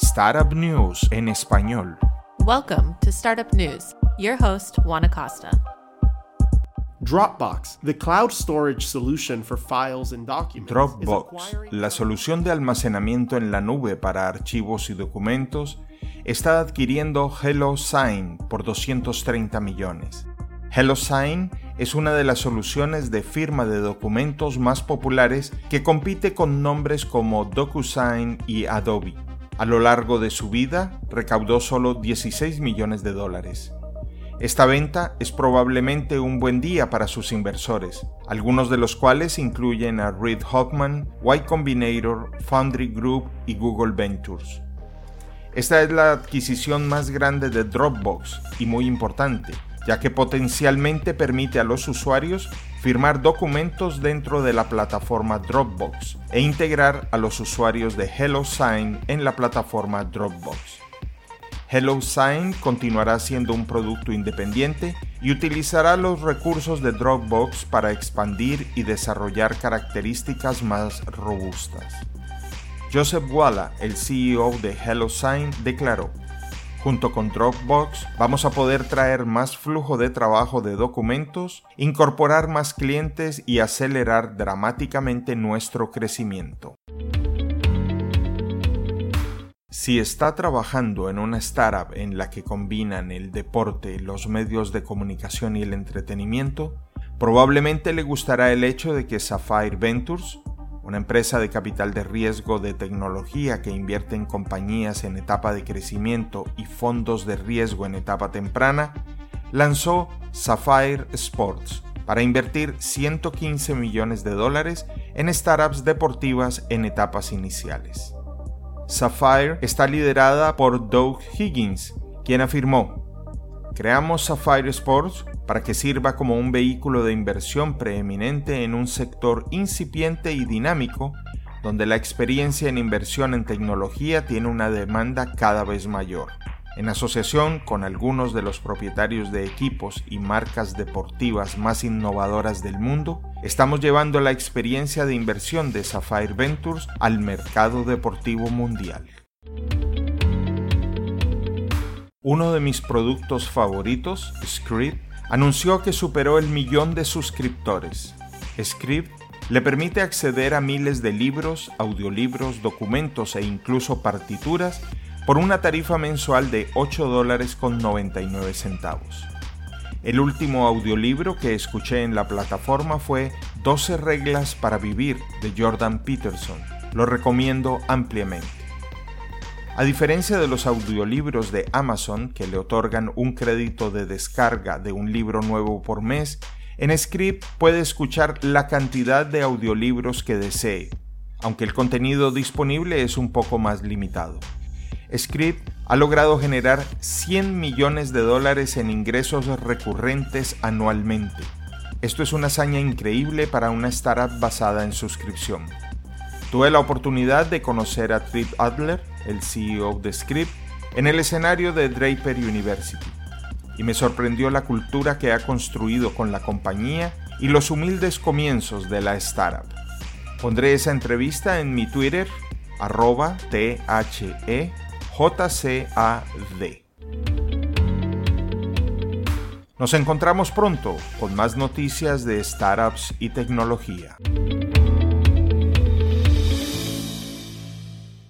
Startup News en español. Welcome to Startup News. Your host, Juan Acosta. Dropbox, the cloud storage solution for files and documents. Dropbox, la solución de almacenamiento en la nube para archivos y documentos, está adquiriendo HelloSign por 230 millones. HelloSign es una de las soluciones de firma de documentos más populares que compite con nombres como DocuSign y Adobe. A lo largo de su vida, recaudó solo 16 millones de dólares. Esta venta es probablemente un buen día para sus inversores, algunos de los cuales incluyen a Reid Hoffman, Y Combinator, Foundry Group y Google Ventures. Esta es la adquisición más grande de Dropbox y muy importante, ya que potencialmente permite a los usuarios firmar documentos dentro de la plataforma Dropbox e integrar a los usuarios de HelloSign en la plataforma Dropbox. HelloSign continuará siendo un producto independiente y utilizará los recursos de Dropbox para expandir y desarrollar características más robustas. Joseph Walla, el CEO de HelloSign, declaró, Junto con Dropbox vamos a poder traer más flujo de trabajo de documentos, incorporar más clientes y acelerar dramáticamente nuestro crecimiento. Si está trabajando en una startup en la que combinan el deporte, los medios de comunicación y el entretenimiento, probablemente le gustará el hecho de que Sapphire Ventures una empresa de capital de riesgo de tecnología que invierte en compañías en etapa de crecimiento y fondos de riesgo en etapa temprana, lanzó Sapphire Sports para invertir 115 millones de dólares en startups deportivas en etapas iniciales. Sapphire está liderada por Doug Higgins, quien afirmó, Creamos Sapphire Sports para que sirva como un vehículo de inversión preeminente en un sector incipiente y dinámico, donde la experiencia en inversión en tecnología tiene una demanda cada vez mayor. En asociación con algunos de los propietarios de equipos y marcas deportivas más innovadoras del mundo, estamos llevando la experiencia de inversión de Sapphire Ventures al mercado deportivo mundial. Uno de mis productos favoritos, Script, anunció que superó el millón de suscriptores. Script le permite acceder a miles de libros, audiolibros, documentos e incluso partituras por una tarifa mensual de 8 dólares con 99 centavos. El último audiolibro que escuché en la plataforma fue 12 reglas para vivir de Jordan Peterson. Lo recomiendo ampliamente. A diferencia de los audiolibros de Amazon que le otorgan un crédito de descarga de un libro nuevo por mes, en Script puede escuchar la cantidad de audiolibros que desee, aunque el contenido disponible es un poco más limitado. Script ha logrado generar 100 millones de dólares en ingresos recurrentes anualmente. Esto es una hazaña increíble para una startup basada en suscripción. Tuve la oportunidad de conocer a Trip Adler, el CEO de Script, en el escenario de Draper University, y me sorprendió la cultura que ha construido con la compañía y los humildes comienzos de la startup. Pondré esa entrevista en mi Twitter, arroba THEJCAD. Nos encontramos pronto con más noticias de startups y tecnología.